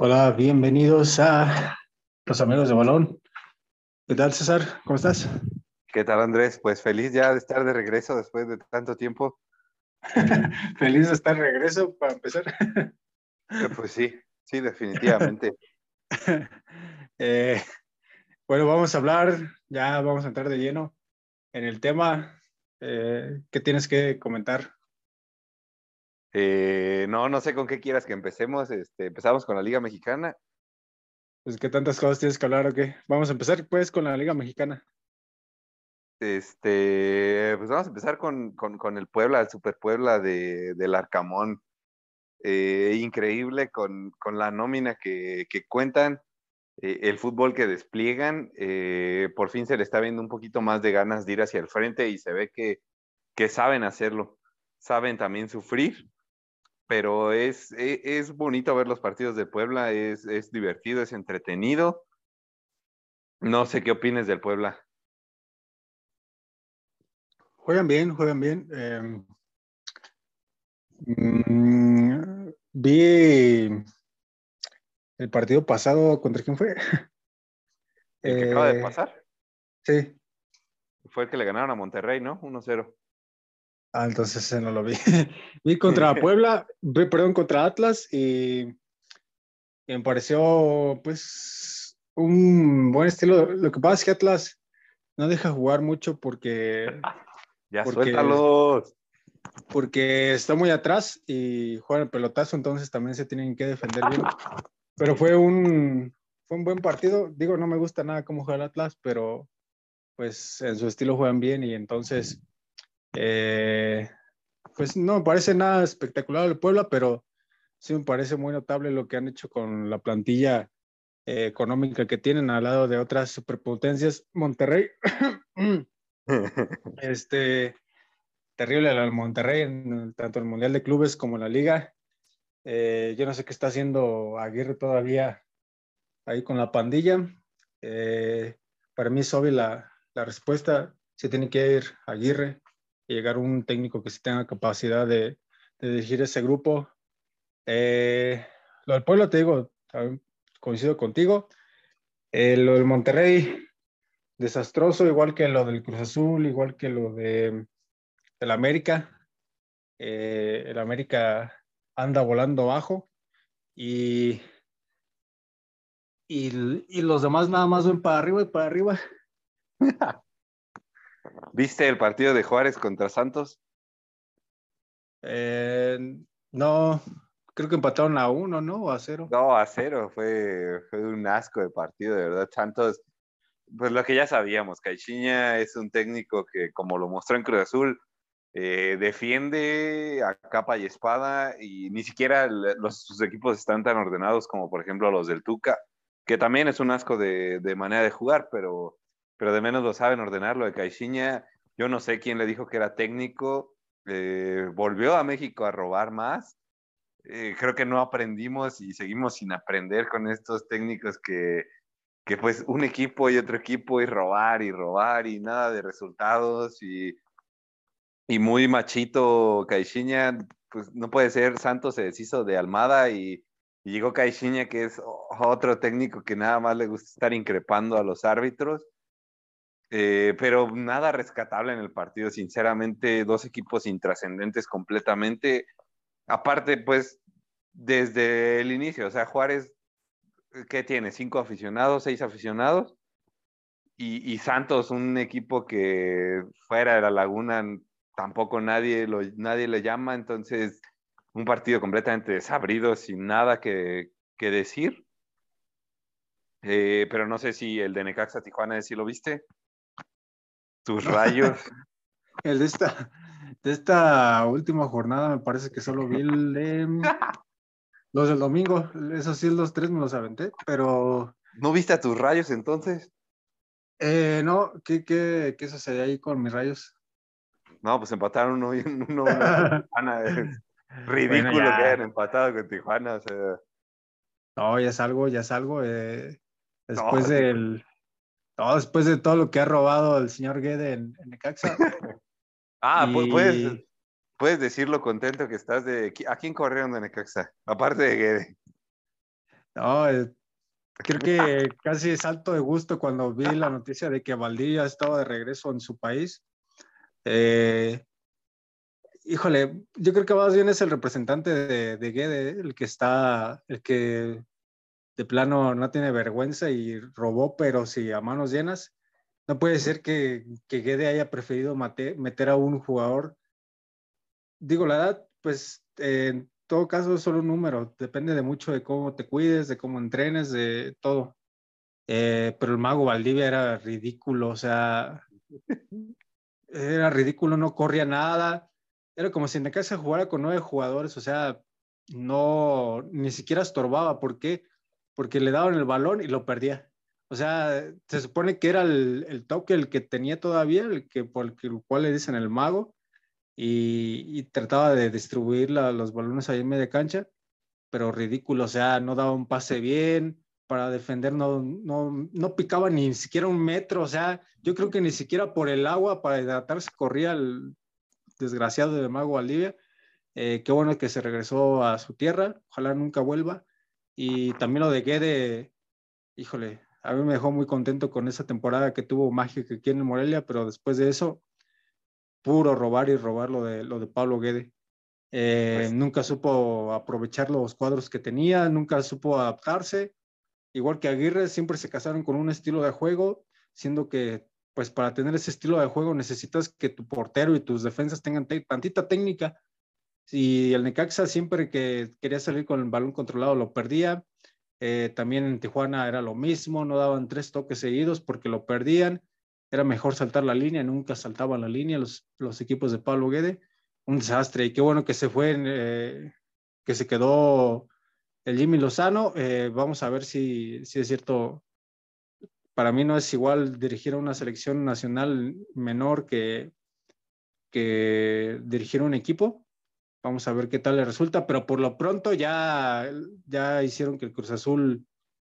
Hola, bienvenidos a los amigos de balón. ¿Qué tal, César? ¿Cómo estás? ¿Qué tal, Andrés? Pues feliz ya de estar de regreso después de tanto tiempo. feliz de estar de regreso para empezar. Eh, pues sí, sí, definitivamente. Eh, bueno, vamos a hablar, ya vamos a entrar de lleno en el tema. Eh, ¿Qué tienes que comentar? Eh, no, no sé con qué quieras que empecemos. Este, empezamos con la Liga Mexicana. Pues qué tantas cosas tienes que hablar o qué. Vamos a empezar pues con la Liga Mexicana. Este, pues vamos a empezar con, con, el Puebla, el Super Puebla de, del Arcamón. Eh, increíble con, con, la nómina que, que cuentan, eh, el fútbol que despliegan. por fin se le está viendo un poquito más de ganas de ir hacia el frente y se ve que, que saben hacerlo. Saben también sufrir pero es, e, es, bonito ver los partidos de Puebla, es, es, divertido, es entretenido. No sé qué opines del Puebla. Juegan bien, juegan bien. Eh, vi el partido pasado, ¿contra quién fue? ¿El que acaba de eh, pasar? Sí. Fue el que le ganaron a Monterrey, ¿no? 1-0. Ah, entonces no lo vi. vi contra Puebla, perdón, contra Atlas y, me pareció pues un buen estilo. Lo que pasa es que Atlas no deja jugar mucho porque... ya suéltalos. Porque está muy atrás y juega el pelotazo, entonces también se tienen que defender bien. Pero fue un, fue un buen partido. Digo, no me gusta nada cómo juega el Atlas, pero pues en su estilo juegan bien y entonces eh, pues no me parece nada espectacular el Puebla, pero sí me parece muy notable lo que han hecho con la plantilla eh, económica que tienen al lado de otras superpotencias. Monterrey, este, terrible el Monterrey, en, tanto en el Mundial de Clubes como en la Liga. Eh, yo no sé qué está haciendo Aguirre todavía ahí con la pandilla. para mí es obvia la, la respuesta. Se tiene que ir Aguirre llegar un técnico que sí tenga capacidad de, dirigir ese grupo. Eh, lo del pueblo, te digo, coincido contigo. Eh, lo del Monterrey, desastroso, igual que lo del Cruz Azul, igual que lo de el América. Eh, el América anda volando bajo y, y, y, los demás nada más ven para arriba y para arriba. ¿Viste el partido de Juárez contra Santos? Eh, no, creo que empataron a uno, ¿no? O a cero. No, a cero. Fue, fue un asco de partido, de verdad. Santos, pues lo que ya sabíamos, Caixinha es un técnico que, como lo mostró en Cruz Azul, eh, defiende a capa y espada y ni siquiera los, sus equipos están tan ordenados como, por ejemplo, los del Tuca, que también es un asco de, de manera de jugar, pero pero de menos lo saben ordenar. Lo de Caixinha, yo no sé quién le dijo que era técnico, eh, volvió a México a robar más. Eh, creo que no aprendimos y seguimos sin aprender con estos técnicos que, que pues un equipo y otro equipo y robar y robar y nada de resultados y, y muy machito Caixinha, pues no puede ser, Santos se deshizo de Almada y, y llegó Caixinha que es otro técnico que nada más le gusta estar increpando a los árbitros eh, pero nada rescatable en el partido, sinceramente, dos equipos intrascendentes completamente. Aparte, pues, desde el inicio, o sea, Juárez, ¿qué tiene? ¿Cinco aficionados, seis aficionados? Y, Santos, un equipo que fuera de la laguna tampoco nadie, nadie le llama, entonces un partido completamente desabrido, sin nada que, que decir. Eh, pero no sé si el de Necaxa Tijuana, si lo viste. Tus rayos. el de esta, de esta última jornada me parece que solo vi el de, los del domingo. Esos sí, los tres me los aventé, pero... ¿No viste a tus rayos entonces? Eh, no, ¿qué, qué, qué sucede ahí con mis rayos? No, pues empataron uno y uno. Tijuana. ridículo que hayan empatado con Tijuana. O sea. No, ya salgo, ya salgo. Eh, después del, después de todo lo que ha robado el señor Guede en, Necaxa. ah, pues puedes, puedes decirlo contento que estás de... ¿A quién corrieron de Necaxa? Aparte de Guede. No, eh, creo que casi salto de gusto cuando vi la noticia de que Valdivia estaba de regreso en su país. Eh, híjole, yo creo que más bien es el representante de, de Guede, el que está, el que de plano no tiene vergüenza y robó, pero sí a manos llenas. No puede ser que, que Guede haya preferido meter a un jugador. Digo, la edad, pues en todo caso es solo un número, depende de mucho de cómo te cuides, de cómo entrenes, de todo. Eh, pero el mago Valdivia era ridículo, o sea, era ridículo, no corría nada. Era como si en casa jugara con nueve jugadores, o sea, no, ni siquiera estorbaba. ¿Por qué? Porque le daban el balón y lo perdía. O sea, se supone que era el, toque el que tenía todavía, el que por el cual le dicen el mago, y, trataba de distribuir los balones ahí en media cancha, pero ridículo, o sea, no daba un pase bien, para defender no, no, no picaba ni siquiera un metro, o sea, yo creo que ni siquiera por el agua para hidratarse corría el desgraciado de Mago Valdivia. Eh, qué bueno que se regresó a su tierra, ojalá nunca vuelva. Y también lo de Guede, híjole, a mí me dejó muy contento con esa temporada que tuvo mágica aquí en Morelia, pero después de eso, puro robar y robar lo de, lo de Pablo Guede. Eh, pues nunca supo aprovechar los cuadros que tenía, nunca supo adaptarse. Igual que Aguirre, siempre se casaron con un estilo de juego, siendo que, pues, para tener ese estilo de juego necesitas que tu portero y tus defensas tengan tantita técnica. Y el Necaxa siempre que quería salir con el balón controlado lo perdía. Eh, también en Tijuana era lo mismo, no daban tres toques seguidos porque lo perdían. Era mejor saltar la línea, nunca saltaban la línea los, los equipos de Pablo Guede. Un desastre. Y qué bueno que se fue, eh, que se quedó el Jimmy Lozano. Eh, vamos a ver si, si es cierto. Para mí no es igual dirigir a una selección nacional menor que, que dirigir un equipo. Vamos a ver qué tal le resulta, pero por lo pronto ya, ya hicieron que el Cruz Azul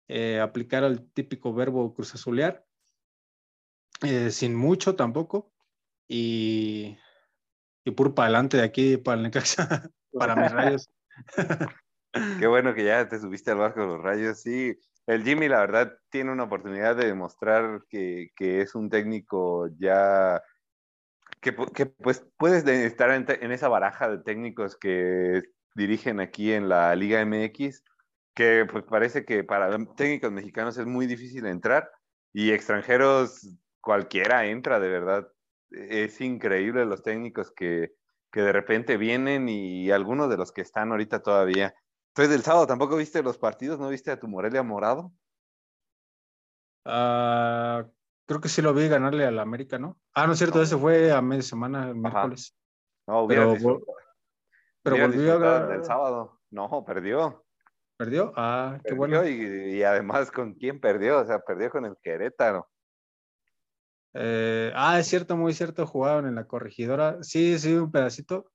eh, aplicara el típico verbo Cruz Azulear, eh, sin mucho tampoco, y, y puro para adelante de aquí, para el Necaxa, para mis rayos. Qué bueno que ya te subiste al barco de los rayos, sí. El Jimmy, la verdad, tiene una oportunidad de demostrar que, que es un técnico ya que, pues puedes estar en, esa baraja de técnicos que dirigen aquí en la Liga MX, que pues parece que para técnicos mexicanos es muy difícil entrar y extranjeros cualquiera entra, de verdad. Es increíble los técnicos que, que de repente vienen y algunos de los que están ahorita todavía. Entonces, del sábado tampoco viste los partidos, ¿no viste a tu Morelia morado? Ah, Creo que sí lo vi ganarle al América, ¿no? Ah, no es cierto, ese fue a media semana, el miércoles. No, pero, pero volvió a ganar. El sábado. No, perdió. ¿Perdió? Ah, qué bueno. Y, además, ¿con quién perdió? O sea, perdió con el Querétaro. Eh, ah, es cierto, muy cierto, jugaban en la corregidora. Sí, sí, un pedacito.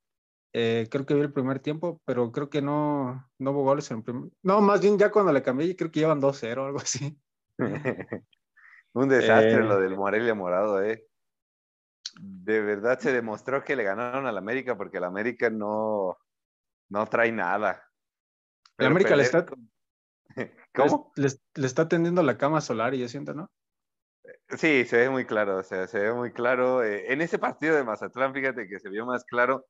Eh, creo que vi el primer tiempo, pero creo que no, no hubo goles en el primer. No, más bien ya cuando le cambié, creo que llevan 2-0 o algo así. Un desastre lo eh. del Morelia Morado, ¿eh? De verdad se demostró que le ganaron al América porque el América no, no trae nada. el América le está. ¿Cómo? Le, está tendiendo la cama solar y yo siento, ¿no? Sí, se ve muy claro, o sea, se ve muy claro. Eh, en ese partido de Mazatlán, fíjate que se vio más claro.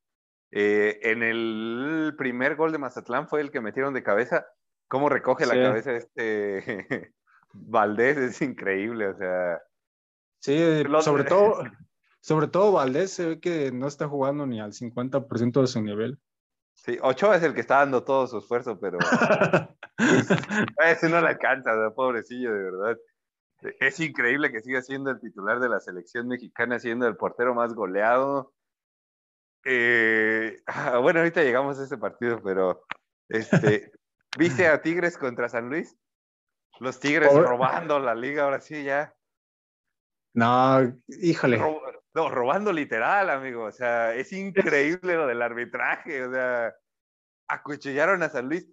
Eh, en el primer gol de Mazatlán fue el que metieron de cabeza. ¿Cómo recoge la cabeza este Valdés es increíble, o sea. Sí, sobre todo, sobre todo Valdés se ve que no está jugando ni al 50% de su nivel. Sí, Ochoa es el que está dando todo su esfuerzo, pero ese no le alcanza, pobrecillo, de verdad. Es increíble que siga siendo el titular de la selección mexicana, siendo el portero más goleado. Eh, bueno, ahorita llegamos a ese partido, pero este, ¿viste a Tigres contra San Luis? Los Tigres robando la liga, ahora sí ya. No, híjole. no, robando literal, amigo. O sea, es increíble lo del arbitraje. O sea, acuchillaron a San Luis.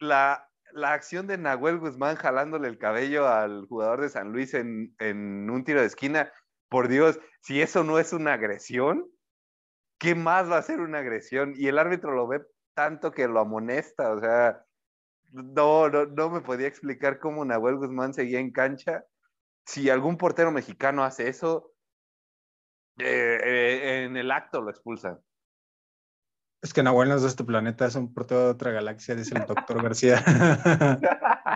La, la acción de Nahuel Guzmán jalándole el cabello al jugador de San Luis en, en un tiro de esquina. Por Dios, si eso no es una agresión, ¿qué más va a ser una agresión? Y el árbitro lo ve tanto que lo amonesta. O sea, no, no, no me podía explicar cómo Nahuel Guzmán seguía en cancha. Si algún portero mexicano hace eso, eh, eh, en el acto lo expulsan. Es que Nahuel no es de este planeta, es un portero de otra galaxia, dice el doctor García.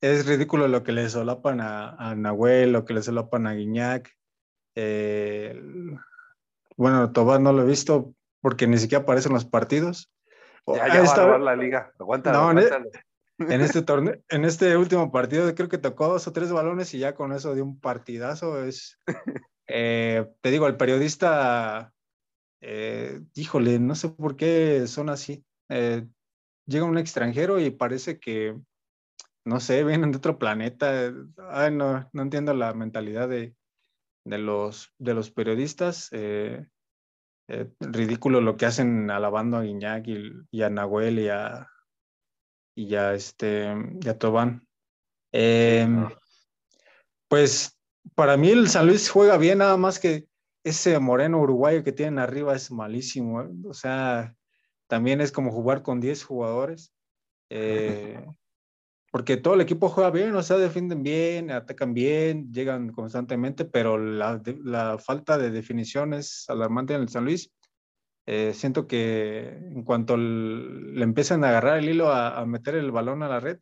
es ridículo lo que le solapan a, Nahuel, lo que le solapan a Guiñac. Eh, bueno, Tobás no lo he visto porque ni siquiera aparece en los partidos. Ya, ya va a la liga. Aguanta, no, En este torneo, en este último partido, creo que tocó dos o tres balones y ya con eso dio un partidazo. Es, eh, te digo, el periodista, eh, híjole, no sé por qué son así. Eh, llega un extranjero y parece que, no sé, vienen de otro planeta. Ay, no, no entiendo la mentalidad de, de, los, de los periodistas. Ridículo lo que hacen alabando a Guiñac y a Nahuel y a, y este, ya Tobán. Em, pues para mí el San Luis juega bien, nada más que ese moreno uruguayo que tienen arriba es malísimo. ¿eh? O sea, también es como jugar con 10 jugadores. Eh, porque todo el equipo juega bien, o sea, defienden bien, atacan bien, llegan constantemente, pero la, falta de definición es alarmante en el San Luis. Eh, siento que en cuanto le empiezan a agarrar el hilo a, meter el balón a la red,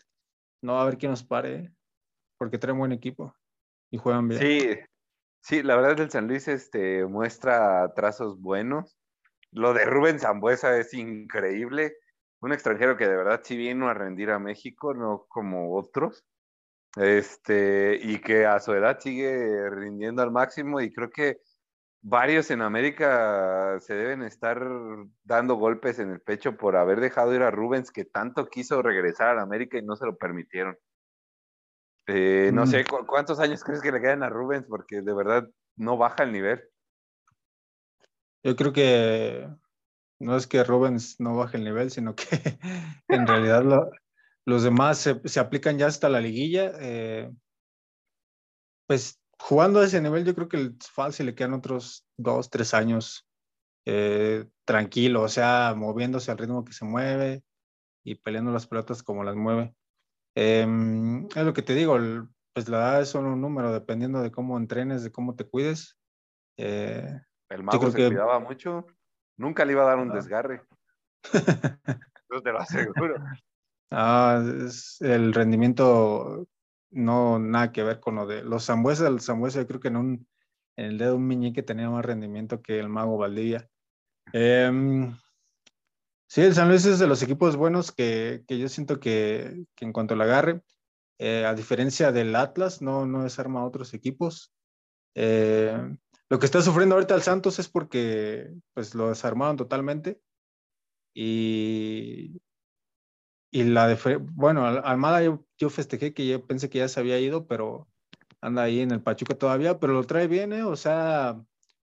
no va a haber quién nos pare, porque traen buen equipo y juegan bien. Sí, sí, la verdad el San Luis este, muestra trazos buenos. Lo de Rubén Zambuesa es increíble. Un extranjero que de verdad sí vino a rendir a México, no como otros. Este, y que a su edad sigue rindiendo al máximo y creo que varios en América se deben estar dando golpes en el pecho por haber dejado ir a Rubens, que tanto quiso regresar a América y no se lo permitieron. Eh, no sé, mm. ¿cuántos años crees que le quedan a Rubens? Porque de verdad no baja el nivel. Yo creo que no es que Rubens no baje el nivel, sino que en realidad los demás se, aplican ya hasta la liguilla. Eh, pues jugando a ese nivel, yo creo que el fácil le quedan otros dos, tres años eh, tranquilo, o sea, moviéndose al ritmo que se mueve y peleando las pelotas como las mueve. Em, es lo que te digo, pues la edad es solo un número, dependiendo de cómo entrenes, de cómo te cuides. Eh, el mago se cuidaba mucho, nunca le iba a dar un ah. desgarre. Eso te lo aseguro. Ah, el rendimiento no nada que ver con lo de los Zambuesa. El Zambuesa yo creo que en, un, en el dedo de un meñique tenía más rendimiento que el Mago Valdivia. Em, sí, el San Luis es de los equipos buenos que, que yo siento que, que, en cuanto lo agarre, eh, a diferencia del Atlas, no, no desarma a otros equipos. Eh, lo que está sufriendo ahorita el Santos es porque pues, lo desarmaron totalmente. Y, y la de, bueno, Almada yo, yo, festejé que yo pensé que ya se había ido, pero anda ahí en el Pachuca todavía, pero lo trae bien, ¿eh? O sea,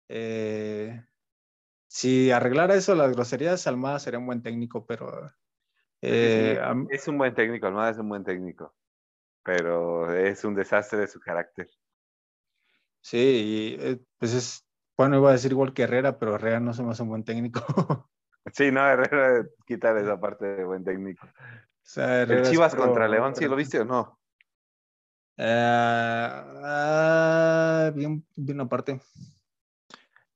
eh, si arreglara eso las groserías, Almada sería un buen técnico, pero... Eh, es un buen técnico, Almada es un buen técnico, pero es un desastre de su carácter. Sí, y, pues es, bueno, iba a decir igual que Herrera, pero Herrera no se me hace un buen técnico. Sí, no, Herrera quitar esa parte de buen técnico. el Chivas contra León, ¿sí lo viste o no? Uh, bien, bien aparte.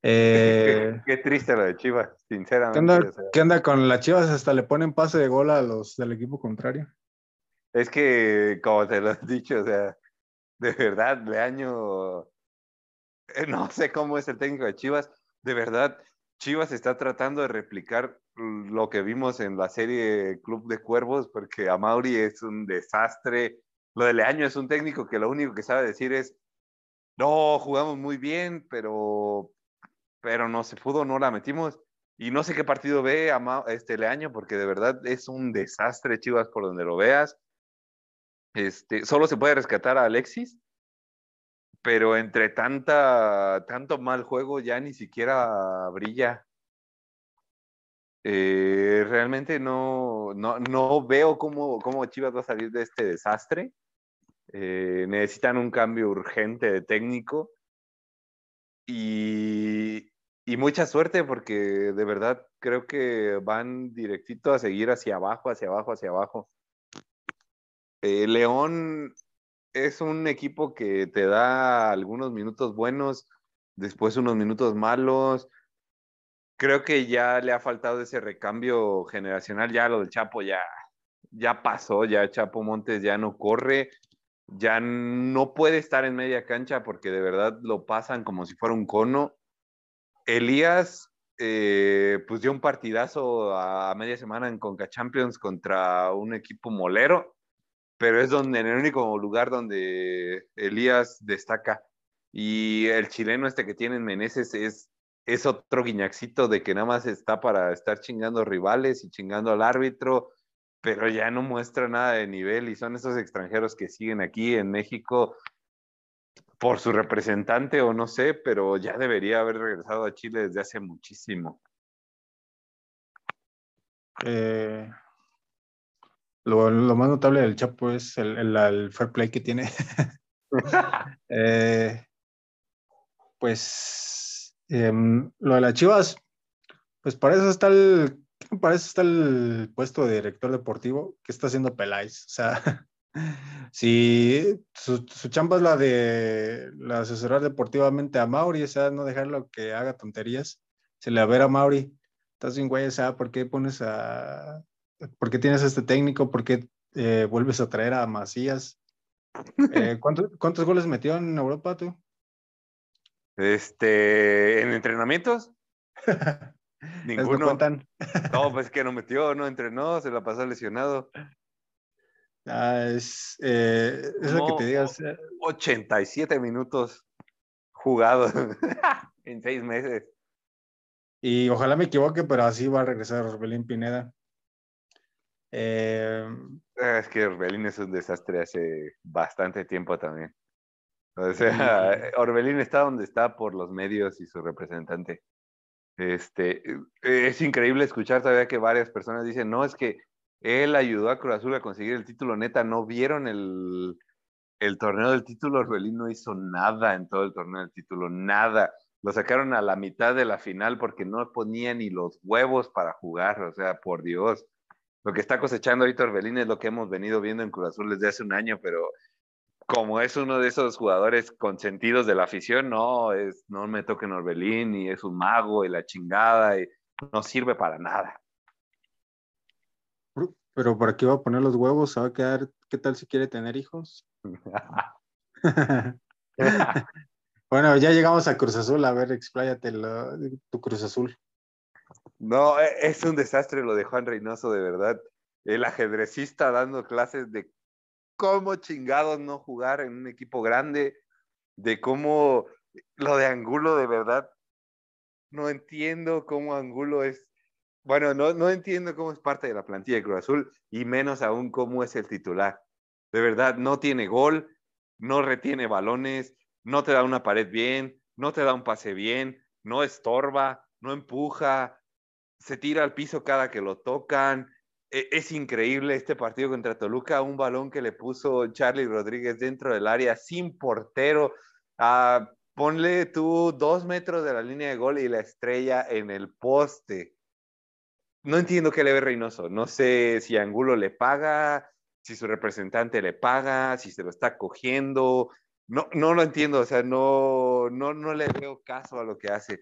Eh, qué, triste lo de Chivas, sinceramente. ¿qué anda, con las Chivas? Hasta le ponen pase de gol a los del equipo contrario. Es que, como te lo he dicho, o sea, de verdad, de año, eh, no sé cómo es el técnico de Chivas, de verdad, Chivas está tratando de replicar lo que vimos en la serie Club de Cuervos, porque Amauri es un desastre. Lo de Leaño es un técnico que lo único que sabe decir es, no, jugamos muy bien, pero, pero no se pudo, no la metimos. Y no sé qué partido ve este Leaño, porque de verdad es un desastre Chivas por donde lo veas. Este, solo se puede rescatar a Alexis, pero entre tanta, tanto mal juego ya ni siquiera brilla. Eh, realmente no, no, no, veo cómo, cómo, Chivas va a salir de este desastre. Eh, necesitan un cambio urgente de técnico y, y, mucha suerte porque de verdad creo que van directito a seguir hacia abajo, hacia abajo, hacia abajo. Eh, León es un equipo que te da algunos minutos buenos, después unos minutos malos. Creo que ya le ha faltado ese recambio generacional, ya lo del Chapo ya, ya pasó, ya Chapo Montes ya no corre, ya no puede estar en media cancha porque de verdad lo pasan como si fuera un cono. Elías, eh, pues dio un partidazo a, media semana en Conca Champions contra un equipo molero, pero es donde en el único lugar donde Elías destaca. Y el chileno este que tiene en Meneses es, es otro guiñaxito de que nada más está para estar chingando rivales y chingando al árbitro pero ya no muestra nada de nivel y son esos extranjeros que siguen aquí en México por su representante o no sé, pero ya debería haber regresado a Chile desde hace muchísimo. Eh, lo, más notable del Chapo es el, fair play que tiene. Eh, pues em, lo de las Chivas, pues para eso está el para eso está el puesto de director deportivo que está haciendo Peláez. O sea, si su, chamba es la de la asesorar deportivamente a Mauri, o sea, no dejarlo que haga tonterías, se le va a ver a Mauri, estás bien güey, o sea, ¿por qué pones a, por qué tienes este técnico? ¿Por qué eh, vuelves a traer a Macías? Eh, ¿cuántos, ¿Cuántos goles metió en Europa tú? Este, en entrenamientos. Ninguno. No, pues que no metió, no entrenó, se la pasó lesionado. Ah, es, eh, lo que te digas. 87 eh. minutos jugados en seis meses. Y ojalá me equivoque, pero así va a regresar Orbelín Pineda. Eh, ah, es que Orbelín es un desastre hace bastante tiempo también. O sea, Orbelín está donde está por los medios y su representante. Este, e, es increíble escuchar todavía que varias personas dicen, no, es que él ayudó a Cruz Azul a conseguir el título neta, no vieron el, el torneo del título, Orbelín no hizo nada en todo el torneo del título, nada. Lo sacaron a la mitad de la final porque no ponía ni los huevos para jugar, o sea, por Dios. Lo que está cosechando ahorita Orbelín es lo que hemos venido viendo en Cruz Azul desde hace un año, pero como es uno de esos jugadores consentidos de la afición, no, es, no me toquen Orbelín y es un mago y la chingada y no sirve para nada. Pero ¿para qué va a poner los huevos? ¿Se va a quedar? ¿Qué tal si quiere tener hijos? bueno, ya llegamos a Cruz Azul. A ver, expláyate tu Cruz Azul. No, e, es un desastre lo de Juan Reynoso, de verdad. El ajedrecista dando clases de cómo chingados no jugar en un equipo grande, de cómo lo de Angulo de verdad, no entiendo cómo Angulo es, bueno, no, no entiendo cómo es parte de la plantilla de Cruz Azul y menos aún cómo es el titular. De verdad, no tiene gol, no retiene balones, no te da una pared bien, no te da un pase bien, no estorba, no empuja, se tira al piso cada que lo tocan, e, es increíble este partido contra Toluca, un balón que le puso Charlie Rodríguez dentro del área sin portero. Ah, ponle tú dos metros de la línea de gol y la estrella en el poste. No entiendo qué le ve Reynoso. No sé si Angulo le paga, si su representante le paga, si se lo está cogiendo. No, no lo entiendo, o sea, no, no, no le veo caso a lo que hace.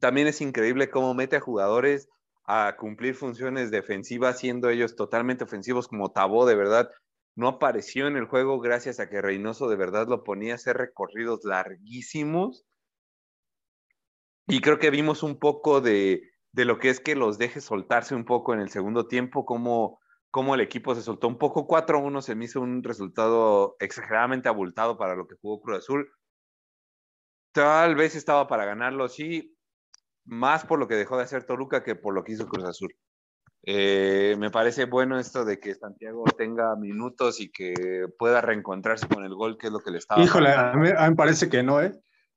También es increíble cómo mete a jugadores a cumplir funciones defensivas, siendo ellos totalmente ofensivos como Tabó, de verdad, no apareció en el juego gracias a que Reynoso de verdad lo ponía a hacer recorridos larguísimos. Y creo que vimos un poco de, de lo que es que los deje soltarse un poco en el segundo tiempo, como, como el equipo se soltó un poco. 4-1 se me hizo un resultado exageradamente abultado para lo que jugó Cruz Azul. Tal vez estaba para ganarlo, sí, más por lo que dejó de hacer Toluca que por lo que hizo Cruz Azul. Eh, me parece bueno esto de que Santiago tenga minutos y que pueda reencontrarse con el gol, que es lo que le estaba. Híjole, a mí, me parece que no, ¿eh?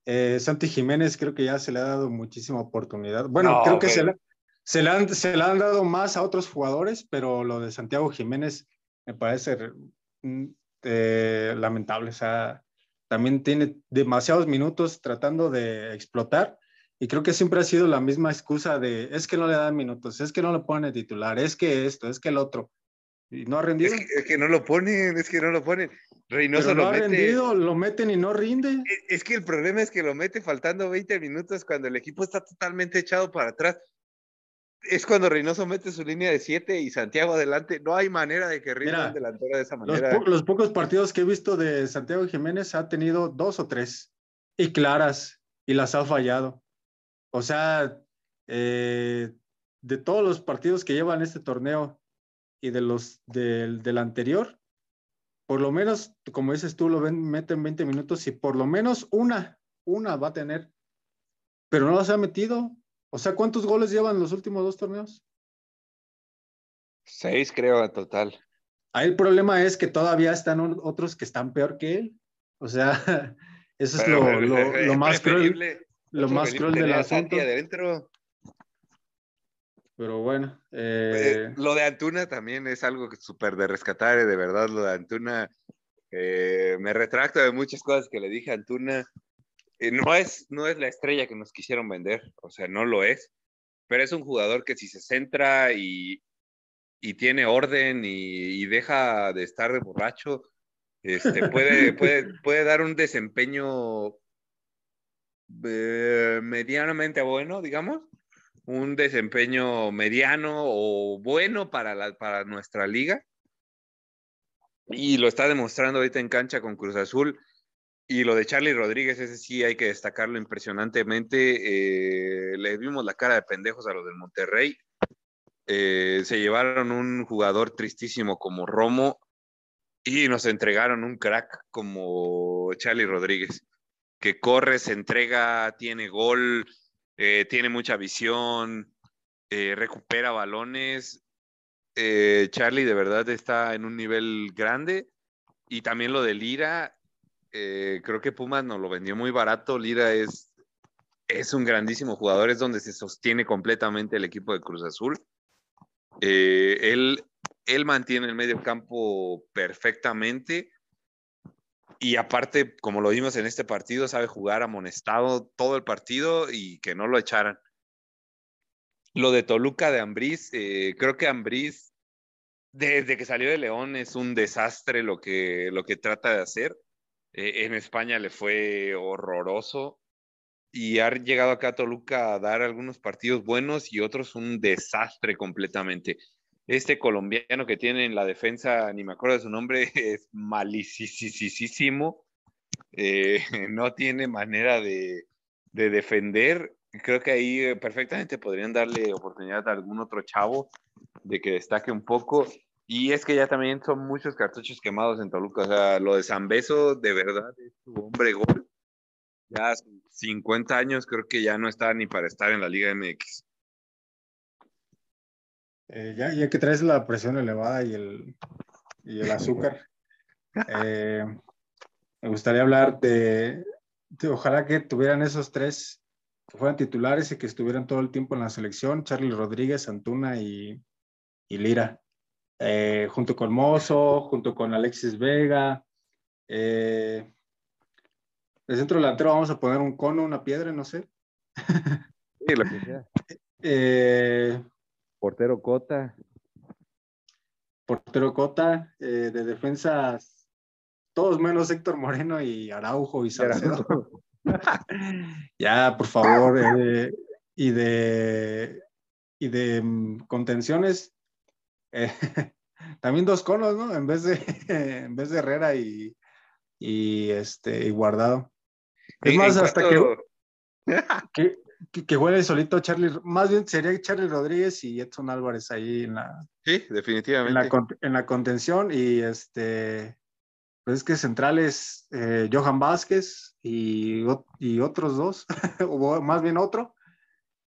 ¿eh? Santi Jiménez creo que ya se le ha dado muchísima oportunidad. Bueno, creo que se, le, se, le han, se le han dado más a otros jugadores, pero lo de Santiago Jiménez me parece mm, eh, lamentable. O sea, también tiene demasiados minutos tratando de explotar y creo que siempre ha sido la misma excusa de, es que no le dan minutos, es que no le ponen titular, es que esto, es que el otro. y no ha rendido. Es que, no lo ponen, es que no lo ponen. Reynoso no lo ha rendido, lo meten y no rinde. E, es que el problema es que lo mete faltando 20 minutos cuando el equipo está totalmente echado para atrás. Es cuando Reynoso mete su línea de 7 y Santiago adelante. No hay manera de que rinda un delantero de esa manera. Los, los, pocos partidos que he visto de Santiago Jiménez ha tenido dos o tres y claras y las ha fallado. O sea, eh, de todos los partidos que llevan este torneo y de los del, del anterior, por lo menos, como dices tú, lo ven, meten 20 minutos y por lo menos una, una va a tener, pero no las ha metido. O sea, ¿cuántos goles llevan los últimos dos torneos? Seis, creo, en total. Ahí el problema es que todavía están otros que están peor que él. O sea, eso es lo, lo, más cruel. Lo más cruel del asunto. Adentro. Pero bueno. Eh, lo de Antuna también es algo súper de rescatar, eh, de verdad, lo de Antuna. Eh, me retracto de muchas cosas que le dije a Antuna. no, es, no es la estrella que nos quisieron vender, o sea, no lo es, pero es un jugador que si se centra y, y tiene orden y, y, deja de estar de borracho, este, puede, puede, puede dar un desempeño medianamente bueno, digamos un desempeño mediano o bueno para, la, para nuestra liga. Y lo está demostrando ahorita en cancha con Cruz Azul. Y lo de Charlie Rodríguez, ese sí hay que destacarlo impresionantemente. Eh, le vimos la cara de pendejos a los del Monterrey. Eh, se llevaron un jugador tristísimo como Romo y nos entregaron un crack como Charlie Rodríguez, que corre, se entrega, tiene gol, eh, tiene mucha visión, eh, recupera balones. Eh, Charlie de verdad está en un nivel grande. Y también lo de Lira, creo que Pumas nos lo vendió muy barato. Lira es, es un grandísimo jugador, es donde se sostiene completamente el equipo de Cruz Azul. él, él mantiene el medio campo perfectamente y aparte, como lo vimos en este partido, sabe jugar amonestado todo el partido y que no lo echaran. Lo de Toluca de Ambriz, eh, creo que Ambriz, desde que salió de León, es un desastre lo que, lo que trata de hacer. Eh, en España le fue horroroso y ha llegado acá a Toluca a dar algunos partidos buenos y otros un desastre completamente este colombiano que tiene en la defensa, ni me acuerdo de su nombre, es malísimo. Eh, no tiene manera de, defender. Creo que ahí perfectamente podrían darle oportunidad a algún otro chavo de que destaque un poco. Y es que ya también son muchos cartuchos quemados en Toluca. O sea, lo de Zambeso de verdad es su hombre gol. Ya 50 años creo que ya no está ni para estar en la Liga MX. Eh, ya, ya, que traes la presión elevada y el, y el azúcar, eh, me gustaría hablar de, ojalá que tuvieran esos tres, que fueran titulares y que estuvieran todo el tiempo en la selección, Charlie Rodríguez, Antuna y, y Lira, eh, junto con Mozo, junto con Alexis Vega. el centro delantero vamos a poner un cono, una piedra, no sé. Sí, lo que sea. Portero Cota. Portero Cota, eh, de defensas, todos menos Héctor Moreno y Araujo y Salcedo. ya, por favor. Eh, y de, y de mm, contenciones, eh, también dos conos, ¿no? En vez de, en vez de Herrera y, y, este, y Guardado. Es más, hasta que, que, huele solito Charlie, más bien sería Charlie Rodríguez y Edson Álvarez ahí en la. Sí, definitivamente. En la, contención y este. Pues es que centrales eh, Johan Vázquez y, y otros dos, o más bien otro.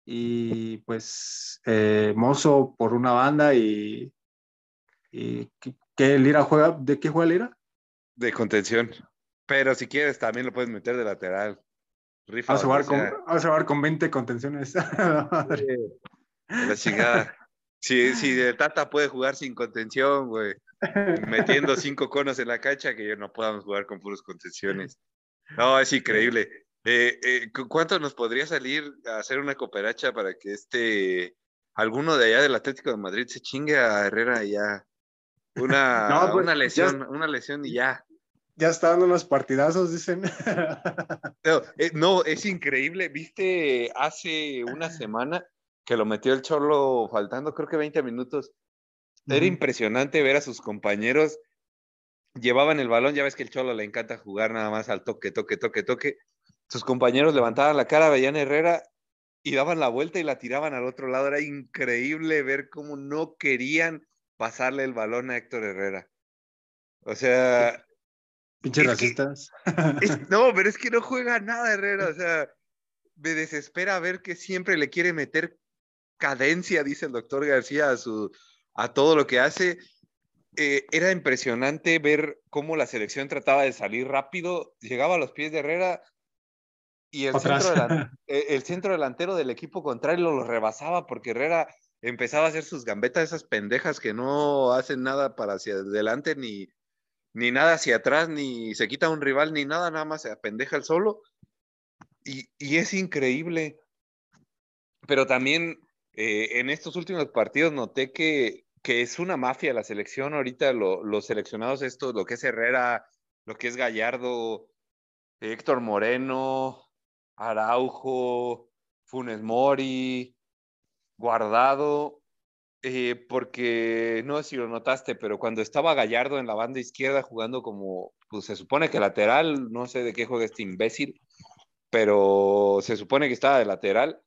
Y pues eh, Mozo por una banda y. y ¿Qué Lira juega? ¿De qué juega Lira? De contención. Pero si quieres, también lo puedes meter de lateral. Vamos, a jugar con, a jugar con 20 contenciones. la chingada. Si, si de Tata puede jugar sin contención, güey, metiendo cinco conos en la cancha, que yo no podamos jugar con puros contenciones. No, es increíble. Eh, eh, ¿Cuánto nos podría salir a hacer una cooperacha para que este alguno de allá del Atlético de Madrid se chingue a Herrera ya Una, pues, una lesión, una lesión y ya. Ya está dando unos partidazos, dicen. Eh, no, es increíble. Viste hace una semana que lo metió el Cholo faltando creo que 20 minutos. Era impresionante ver a sus compañeros. Llevaban el balón, ya ves que el Cholo le encanta jugar nada más al toque, toque, toque, toque. Sus compañeros levantaban la cara, veían Herrera y daban la vuelta y la tiraban al otro lado. Era increíble ver cómo no querían pasarle el balón a Héctor Herrera. O sea. Pinches racistas. no, pero es que no juega nada Herrera. O sea, me desespera ver que siempre le quiere meter cadencia, dice el doctor García, a, su, a todo lo que hace. Eh, era impresionante ver cómo la selección trataba de salir rápido, llegaba a los pies de Herrera, y el centro, e, el centro, delantero del equipo contrario lo rebasaba porque Herrera empezaba a hacer sus gambetas, esas pendejas que no hacen nada para hacia adelante, ni, ni nada hacia atrás, ni se quita un rival, ni nada, nada más se apendeja el solo. Y, y es increíble. Pero también eh, en estos últimos partidos noté que, que, es una mafia la selección. Ahorita los seleccionados, estos, lo que es Herrera, lo que es Gallardo, Héctor Moreno, Araujo, Funes Mori, Guardado, eh, porque no sé si lo notaste, pero cuando estaba Gallardo en la banda izquierda jugando como, pues se supone que lateral, no sé de qué juega este imbécil, pero se supone que estaba de lateral,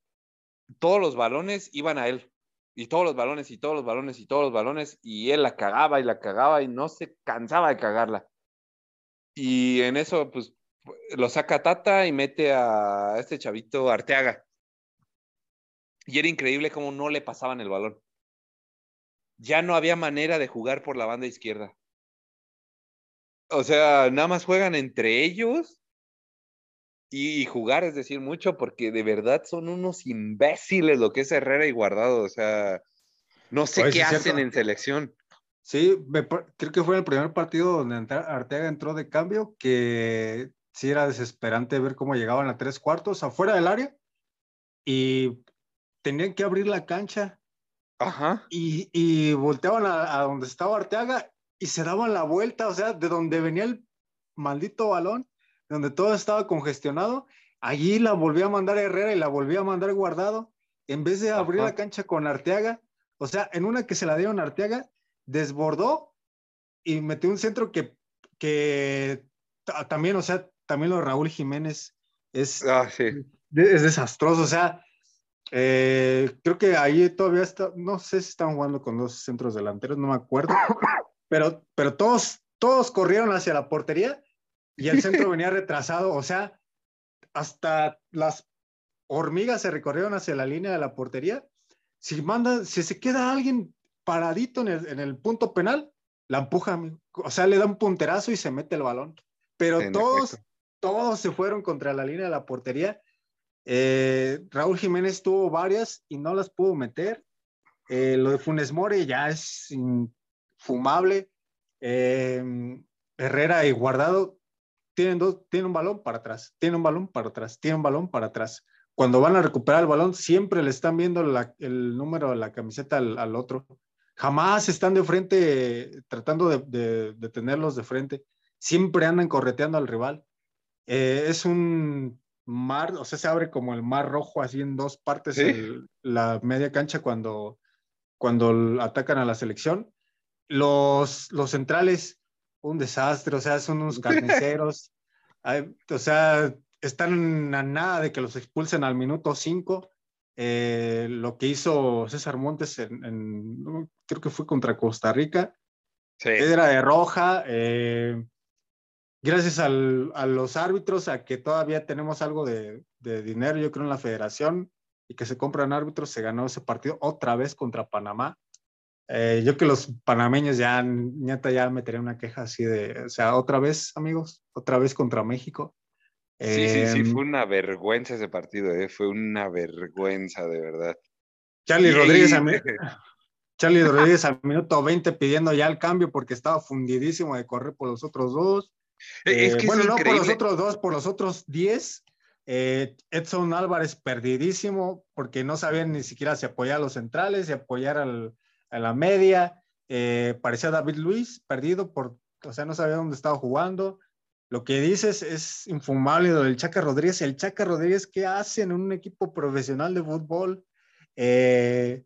todos los balones iban a él, y todos los balones, y todos los balones, y todos los balones, y él la cagaba y la cagaba y no se cansaba de cagarla. Y en eso, pues lo saca Tata y mete a este chavito Arteaga. Y era increíble cómo no le pasaban el balón. Ya no había manera de jugar por la banda izquierda. O sea, nada más juegan entre ellos y, jugar, es decir, mucho, porque de verdad son unos imbéciles lo que es Herrera y Guardado. O sea, no sé qué hacen en selección. Sí, creo que fue el primer partido donde Arteaga entró de cambio, que sí era desesperante ver cómo llegaban a tres cuartos afuera del área y tenían que abrir la cancha. Ajá. Y, y volteaban a, donde estaba Arteaga y se daban la vuelta, o sea, de donde venía el maldito balón, donde todo estaba congestionado, allí la volvía a mandar Herrera y la volvía a mandar guardado, en vez de abrir la cancha con Arteaga, o sea, en una que se la dieron a Arteaga, desbordó y metió un centro que, que también, o sea, también lo de Raúl Jiménez es, ah, es desastroso. O sea, eh, creo que ahí todavía está, no sé si están jugando con dos centros delanteros, no me acuerdo, pero, pero todos, todos corrieron hacia la portería y el centro venía retrasado. O sea, hasta las hormigas se recorrieron hacia la línea de la portería. Si manda, si se queda alguien paradito en el, en el punto penal, la empuja, o sea, le da un punterazo y se mete el balón. Pero todos, todos se fueron contra la línea de la portería. Eh, Raúl Jiménez tuvo varias y no las pudo meter. Eh, lo de Funes Mori ya es infumable. Eh, Herrera y Guardado tienen, dos, tienen un balón para atrás, tienen un balón para atrás, tienen un balón para atrás. Cuando van a recuperar el balón, siempre le están viendo el número de la camiseta al, otro. Jamás están de frente tratando de, de tenerlos de frente. Siempre andan correteando al rival. Eh, es un mar, o sea, se abre como el mar rojo así en dos partes la media cancha cuando, cuando atacan a la selección. Los, los centrales, un desastre, o sea, son unos carniceros. o sea, están a nada de que los expulsen al minuto 5. Eh, lo que hizo César Montes en, creo que fue contra Costa Rica, era de roja. Eh, gracias a los árbitros, a que todavía tenemos algo de, dinero, yo creo, en la federación y que se compran árbitros, se ganó ese partido otra vez contra Panamá. Eh, yo que los panameños ya, neta, ya metería una queja así de, o sea, otra vez, amigos, otra vez contra México. Sí, sí, sí, em, fue una vergüenza ese partido, eh, fue una vergüenza, de verdad. Charlie Rodríguez, Charlie Rodríguez al minuto 20 pidiendo ya el cambio porque estaba fundidísimo de correr por los otros dos. E, eh, bueno, no por los otros dos, por los otros diez. Eh, Edson Álvarez perdidísimo porque no sabían ni siquiera si apoyar a los centrales, si apoyar al, a la media. eh, parecía David Luis, perdido por, o sea, no sabía dónde estaba jugando. Lo que dices es infumable lo del Chaca Rodríguez. El Chaca Rodríguez, ¿qué hace en un equipo profesional de fútbol? Eh,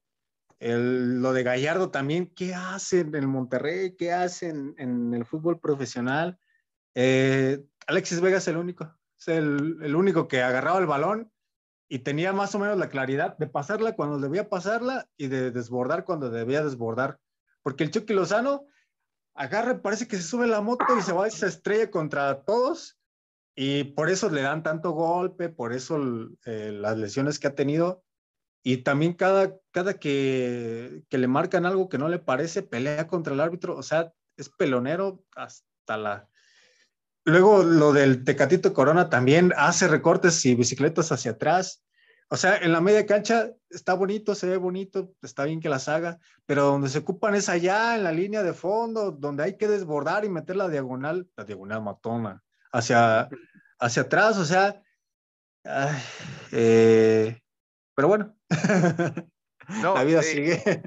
lo de Gallardo también, ¿qué hacen en el Monterrey? ¿Qué hacen en, el fútbol profesional? Eh, Alexis Vega es el único, es el, único que agarraba el balón y tenía más o menos la claridad de pasarla cuando debía pasarla y de desbordar cuando debía desbordar. Porque el Chucky Lozano agarra, parece que se sube la moto y se va y se estrella contra todos y por eso le dan tanto golpe, por eso eh, las lesiones que ha tenido y también cada, cada que, que, le marcan algo que no le parece, pelea contra el árbitro, o sea, es pelonero hasta la... Luego lo del Tecatito Corona también hace recortes y bicicletas hacia atrás. O sea, en la media cancha está bonito, se ve bonito, está bien que las haga, pero donde se ocupan es allá, en la línea de fondo, donde hay que desbordar y meter la diagonal, la diagonal matona, hacia, hacia atrás, o sea, eh, pero bueno, la vida eh, sigue.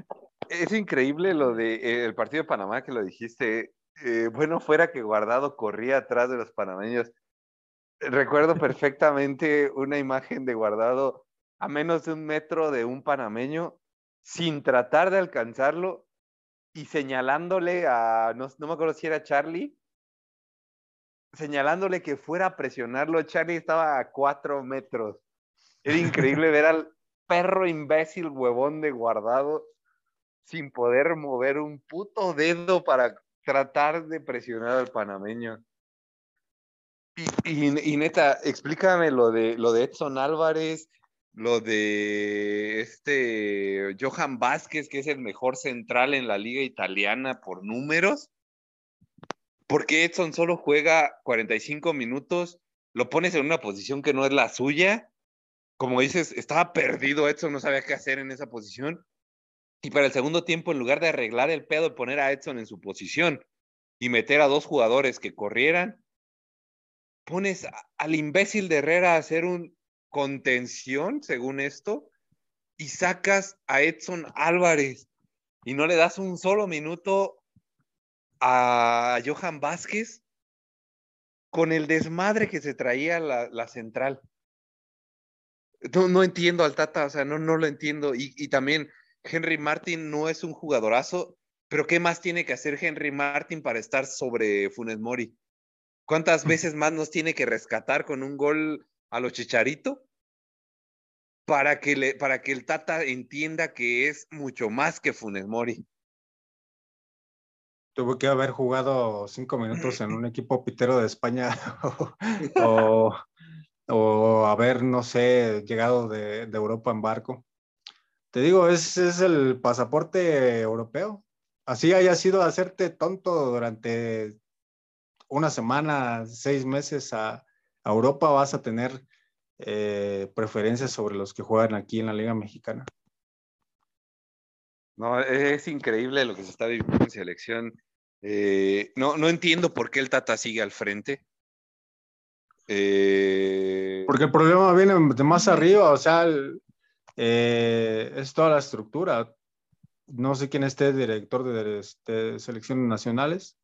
Es increíble lo del de, eh, partido de Panamá que lo dijiste. Eh, bueno, fuera que Guardado corría atrás de los panameños. Recuerdo perfectamente una imagen de Guardado a menos de un metro de un panameño sin tratar de alcanzarlo y señalándole a, no, no me acuerdo si era Charlie, señalándole que fuera a presionarlo. Charlie estaba a cuatro metros. Era increíble ver al, perro imbécil huevón de guardado sin poder mover un puto dedo para tratar de presionar al panameño. Y, neta, explícame lo de, lo de Edson Álvarez, lo de este Johan Vázquez, que es el mejor central en la liga italiana por números. Porque Edson solo juega 45 minutos, lo pones en una posición que no es la suya como dices, estaba perdido Edson, no sabía qué hacer en esa posición. Y para el segundo tiempo, en lugar de arreglar el pedo y poner a Edson en su posición y meter a dos jugadores que corrieran, pones al imbécil de Herrera a hacer un contención, según esto, y sacas a Edson Álvarez y no le das un solo minuto a Johan Vázquez con el desmadre que se traía la, la central. No, no entiendo al Tata, o sea, no, no lo entiendo. Y, y, también Henry Martin no es un jugadorazo, pero ¿qué más tiene que hacer Henry Martin para estar sobre Funes Mori? ¿Cuántas veces más nos tiene que rescatar con un gol a los Chicharito? Para que, le, para que el Tata entienda que es mucho más que Funes Mori. Tuvo que haber jugado cinco minutos en un equipo pitero de España o, o haber, no sé, llegado de, Europa en barco. Te digo, ese es el pasaporte europeo. Así haya sido hacerte tonto durante una semana, seis meses a, Europa, vas a tener eh, preferencias sobre los que juegan aquí en la Liga Mexicana. No, es increíble lo que se está viviendo en selección. Eh, no, no entiendo por qué el Tata sigue al frente. Eh, Porque el problema viene de más arriba, o sea, eh, es toda la estructura. No sé quién esté director de, este, selecciones nacionales,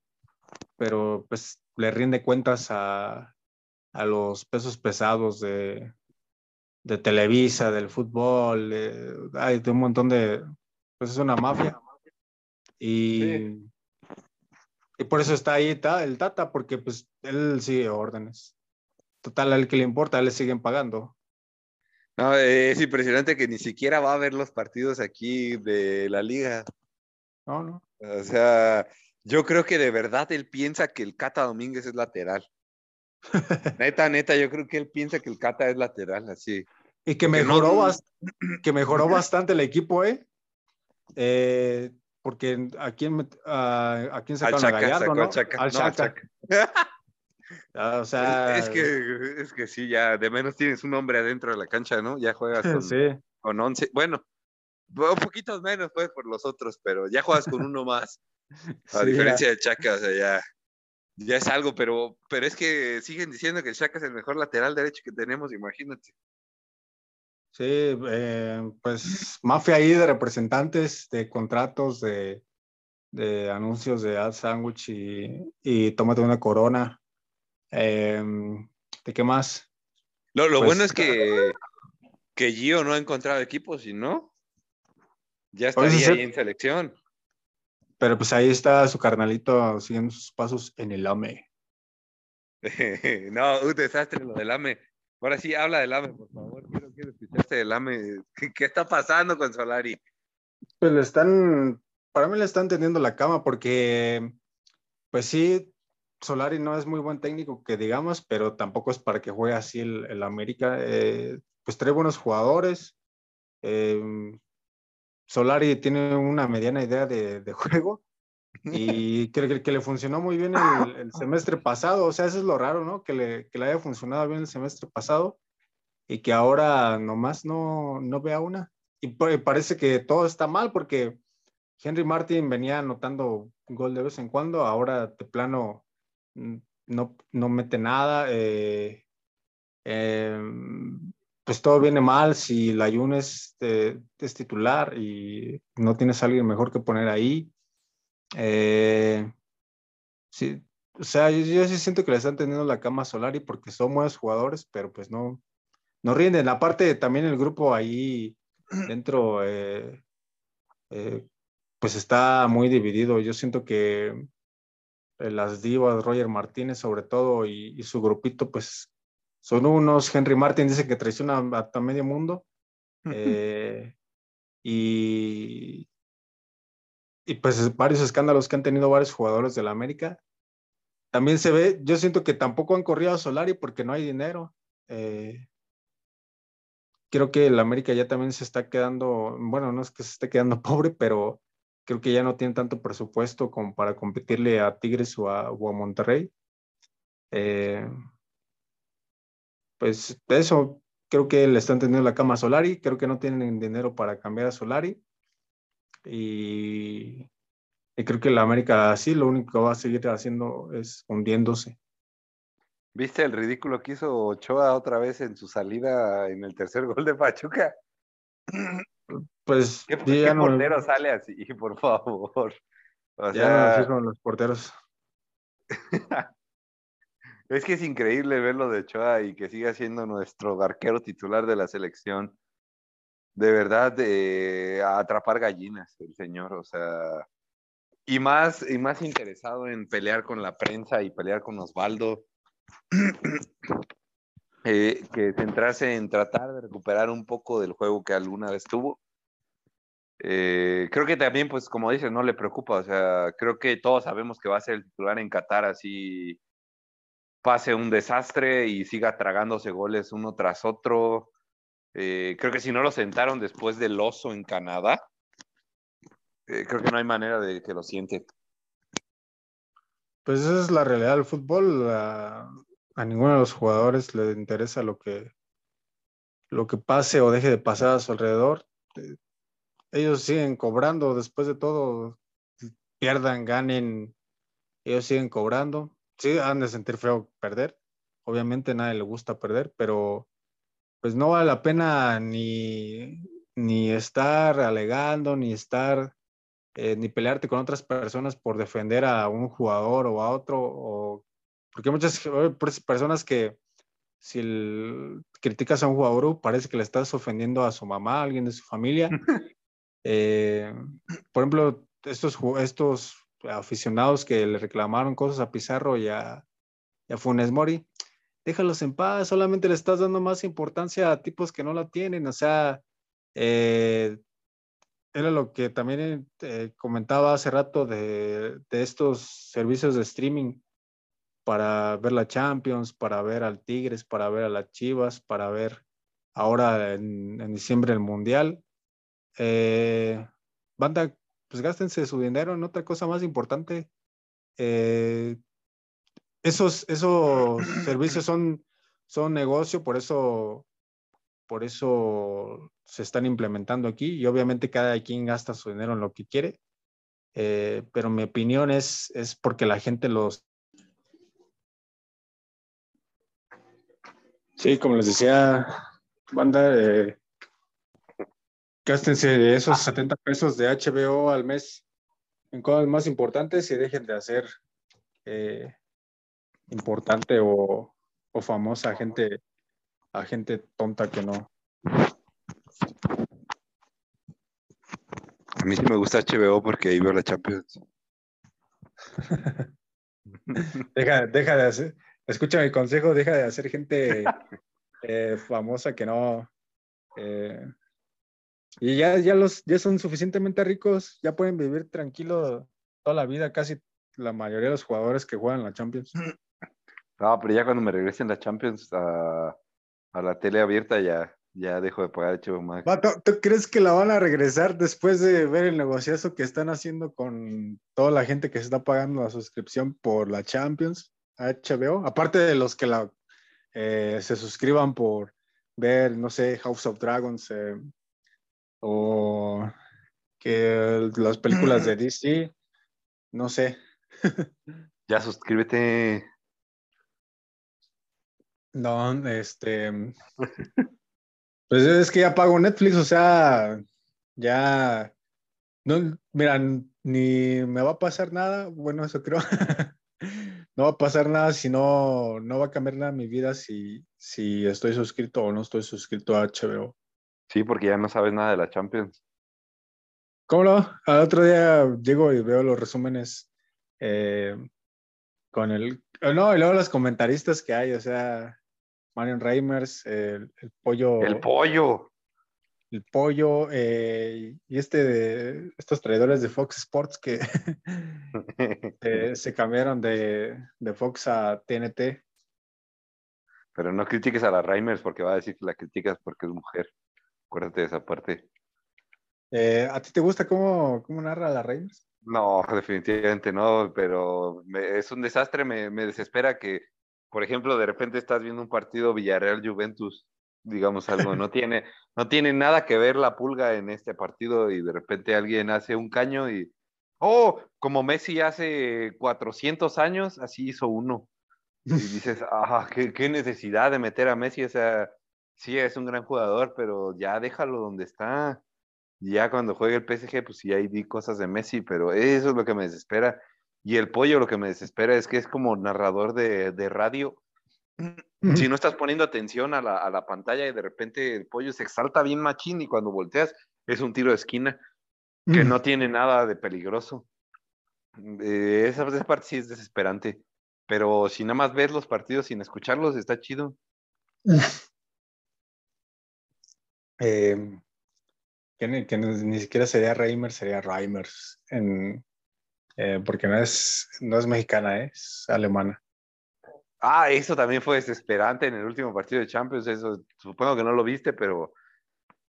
pero pues le rinde cuentas a, los pesos pesados de, Televisa, del fútbol, hay de un montón de, pues es una mafia. Y, y por eso está ahí el Tata, porque pues él sigue órdenes total, al que le importa, le siguen pagando. No, es impresionante que ni siquiera va a ver los partidos aquí de la liga. No, no. O sea, yo creo que de verdad él piensa que el Cata Domínguez es lateral. neta, neta, yo creo que él piensa que el Cata es lateral, así. Y que mejoró, que mejoró bastante el equipo, ¿eh? eh porque a quién, a, quién sacaron a Gallardo, ¿no? Al Ah, o sea, es que, es que sí, ya de menos tienes un hombre adentro de la cancha, ¿no? Ya juegas con, con 11, bueno, un poquito menos pues por los otros, pero ya juegas con uno más. A diferencia de Chaca, o sea, ya, ya es algo, pero, pero es que siguen diciendo que Chaca es el mejor lateral derecho que tenemos, imagínate. Sí, eh, pues mafia ahí de representantes, de contratos, de, de anuncios de Ad Sandwich y, y tómate una corona. Em, ¿De qué más? Lo, lo pues, bueno es que, que Gio no ha encontrado equipos, y no, ya estaría ahí en selección. Pero pues ahí está su carnalito siguiendo sus pasos en el AME. no, un desastre lo del AME. Ahora sí, habla del AME, por favor. Quiero, quiero escucharte del AME. ¿Qué, está pasando con Solari? Pues le están, para mí le están teniendo la cama porque, pues sí, Solari no es muy buen técnico que digamos, pero tampoco es para que juegue así el, América. Eh, pues trae buenos jugadores. Eh, Solari tiene una mediana idea de, juego y creo que, le funcionó muy bien el, semestre pasado. O sea, eso es lo raro, ¿no? Que le, que le haya funcionado bien el semestre pasado y que ahora nomás no, no vea una. Y parece que todo está mal porque Henry Martin venía anotando gol de vez en cuando, ahora de plano no, no mete nada. Eh, em, pues todo viene mal si la Yunes es, es, titular y no tienes alguien mejor que poner ahí. Eh, sí, o sea, yo, sí siento que le están teniendo la cama a Solari porque son buenos jugadores, pero pues no, no rinden. Aparte, también el grupo ahí dentro, eh, eh, pues está muy dividido. Yo siento que las divas, Roger Martínez sobre todo, y, y su grupito, pues son unos, Henry Martin dice que traiciona a, medio mundo. Eh, y, y pues varios escándalos que han tenido varios jugadores de la América. También se ve, yo siento que tampoco han corrido a Solari porque no hay dinero. Eh, creo que el América ya también se está quedando, bueno, no es que se esté quedando pobre, pero creo que ya no tiene tanto presupuesto como para competirle a Tigres o a, o a Monterrey. Eh, pues eso, creo que le están teniendo la cama a Solari, creo que no tienen dinero para cambiar a Solari. Y, creo que la América así lo único que va a seguir haciendo es hundiéndose. ¿Viste el ridículo que hizo Ochoa otra vez en su salida en el tercer gol de Pachuca? Pues ¿Qué, portero sale así, por favor? ya no los porteros. Es que es increíble verlo de Ochoa y que siga siendo nuestro arquero titular de la selección. De verdad, de atrapar gallinas, el señor, o sea, y más, y más interesado en pelear con la prensa y pelear con Osvaldo, eh, que centrarse en tratar de recuperar un poco del juego que alguna vez tuvo. Eh, creo que también, pues, como dices, no le preocupa, o sea, creo que todos sabemos que va a ser el titular en Qatar así pase un desastre y siga tragándose goles uno tras otro. Eh, creo que si no lo sentaron después del oso en Canadá, creo que no hay manera de que lo siente. Pues esa es la realidad del fútbol. A, ninguno de los jugadores le interesa lo que, lo que pase o deje de pasar a su alrededor. Eh, ellos siguen cobrando después de todo, pierdan, ganen, ellos siguen cobrando sí, han de sentir feo perder. Obviamente a nadie le gusta perder, pero pues no vale la pena ni, ni estar alegando, ni estar, eh, ni pelearte con otras personas por defender a un jugador o a otro, o, porque hay muchas personas que si criticas a un jugador parece que le estás ofendiendo a su mamá, a alguien de su familia. Eh, por ejemplo, estos, estos aficionados que le reclamaron cosas a Pizarro y a, Funes Mori, déjalos en paz, solamente le estás dando más importancia a tipos que no la tienen, o sea, eh, era lo que también eh, comentaba hace rato de, estos servicios de streaming para ver la Champions, para ver al Tigres, para ver a las Chivas, para ver ahora en, diciembre el Mundial. Eh, banda, pues gástense su dinero en otra cosa más importante. Eh, esos, esos servicios son, son negocio, por eso, por eso se están implementando aquí y obviamente cada quien gasta su dinero en lo que quiere, eh, pero mi opinión es, es porque la gente los... Sí, como les decía, banda, eh, Gástense esos 70 pesos de HBO al mes en cosas más importantes y dejen de hacer eh, importante o, o famosa gente, a gente tonta que no. A mí sí me gusta HBO porque ahí veo la Champions. deja, deja de hacer, escucha mi consejo, deja de hacer gente eh, famosa que no. eh, y ya, ya, los, ya son suficientemente ricos, ya pueden vivir tranquilo toda la vida, casi la mayoría de los jugadores que juegan la Champions. No, pero ya cuando me regresen la Champions a, a la tele abierta ya, ya dejo de pagar HBO Max. Vato, ¿Tú crees que la van a regresar después de ver el negociazo que están haciendo con toda la gente que se está pagando la suscripción por la Champions HBO? Aparte de los que la, eh, se suscriban por ver, no sé, House of Dragons eh, o que las películas de DC, no sé. Ya suscríbete. No, este. Pues es que ya pago Netflix, o sea, ya. No, mira, ni me va a pasar nada, bueno, eso creo. no va a pasar nada si no, no va a cambiar nada mi vida si, si estoy suscrito o no estoy suscrito a HBO. Sí, porque ya no sabes nada de la Champions. ¿Cómo no? Al otro día llego y veo los resúmenes eh, con el. No, y luego los comentaristas que hay, o sea, Marion Reimers, el, el pollo. El pollo. El pollo, eh, y este de estos traidores de Fox Sports que eh, se cambiaron de, de, Fox a TNT. Pero no critiques a la Reimers porque va a decir que la criticas porque es mujer. Acuérdate de esa parte. Eh, ¿A ti te gusta cómo, cómo narra la Reimers? No, definitivamente no, pero me, es un desastre, me, me, desespera que, por ejemplo, de repente estás viendo un partido Villarreal-Juventus, digamos algo, no tiene, no tiene nada que ver la pulga en este partido y de repente alguien hace un caño y, oh, como Messi hace 400 años, así hizo uno. Y dices, ah, qué, qué necesidad de meter a Messi, o sea, sí, es un gran jugador, pero ya déjalo donde está. Ya cuando juegue el PSG, pues sí, ahí di cosas de Messi, pero eso es lo que me desespera. Y el pollo lo que me desespera es que es como narrador de, de radio. Si no estás poniendo atención a la, a la, pantalla y de repente el pollo se exalta bien machín y cuando volteas es un tiro de esquina que no tiene nada de peligroso. Eh, esa, esa parte sí es desesperante. Pero si nada más ves los partidos sin escucharlos, está chido. Eh, que, ni, que ni, siquiera sería Reimer, sería Reimers, en, eh, porque no es, no es mexicana, es alemana. Ah, eso también fue desesperante en el último partido de Champions, eso supongo que no lo viste, pero,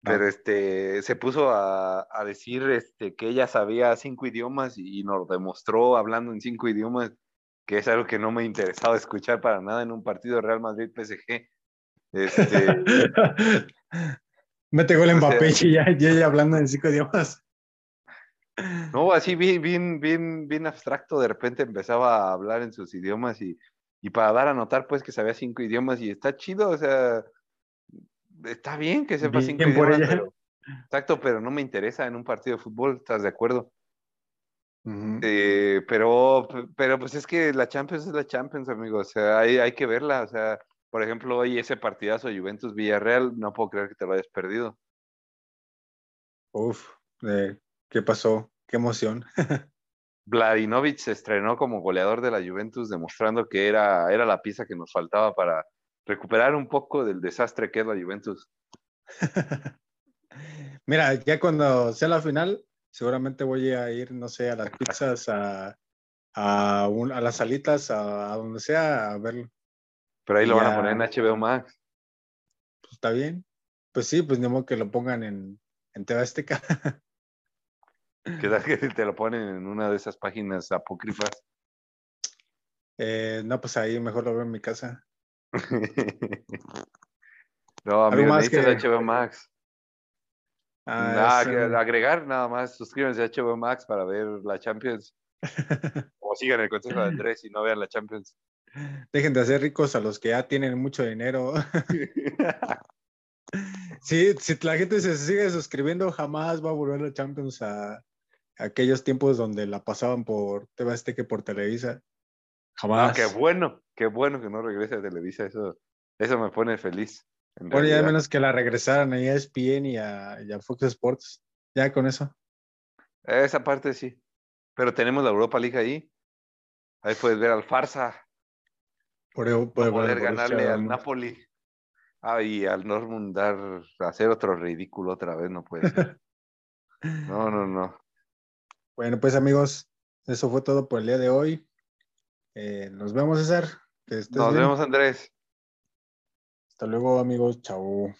pero ah. este, se puso a, a, decir este, que ella sabía cinco idiomas y, y nos demostró hablando en cinco idiomas, que es algo que no me interesaba escuchar para nada en un partido Real Madrid-PSG. Este, Mete gol en Mbappé y ya, ya hablando en cinco idiomas. No, así bien, bien, bien, bien abstracto, de repente empezaba a hablar en sus idiomas y, y para dar a notar pues que sabía cinco idiomas y está chido, o sea, está bien que sepa bien, cinco idiomas, pero, exacto, pero no me interesa en un partido de fútbol, ¿estás de acuerdo? Uh -huh. eh, pero, pero pues es que la Champions es la Champions, amigo, o sea, hay, hay que verla, o sea, por ejemplo, hoy ese partidazo Juventus Villarreal, no puedo creer que te lo hayas perdido. Uf, eh, ¿qué pasó? Qué emoción. Vladinovic se estrenó como goleador de la Juventus, demostrando que era, era la pieza que nos faltaba para recuperar un poco del desastre que es la Juventus. Mira, ya cuando sea la final, seguramente voy a ir, no sé, a las pizzas, a, a, un, a las salitas, a, a, donde sea, a verlo. Pero ahí lo van a poner en HBO Max. Pues está bien. Pues sí, pues ni modo que lo pongan en, en TV Azteca. ¿Qué tal que te lo ponen en una de esas páginas apócrifas? Eh, no, pues ahí mejor lo veo en mi casa. no, amigo, necesitas que... HBO Max. Ah, nada, es, que agregar nada más, suscríbanse a HBO Max para ver la Champions. o sigan el consejo de Andrés y no vean la Champions. Dejen de hacer ricos a los que ya tienen mucho dinero. sí, si la gente se sigue suscribiendo, jamás va a volver a Champions a, aquellos tiempos donde la pasaban por TV que por Televisa. Jamás. Qué bueno, qué bueno que no regrese a Televisa, eso, eso me pone feliz. Bueno, ya menos que la regresaran a ESPN y a, y a Fox Sports, ya con eso. Esa parte sí. Pero tenemos la Europa League ahí. Ahí puedes ver al Farsa. Por, poder ganarle al Napoli. Ah, y al Dortmund dar, hacer otro ridículo otra vez, no puede ser. no, no, no. Bueno, pues amigos, eso fue todo por el día de hoy. Eh, nos vemos, César. nos vemos, Andrés. Hasta luego, amigos. Chao.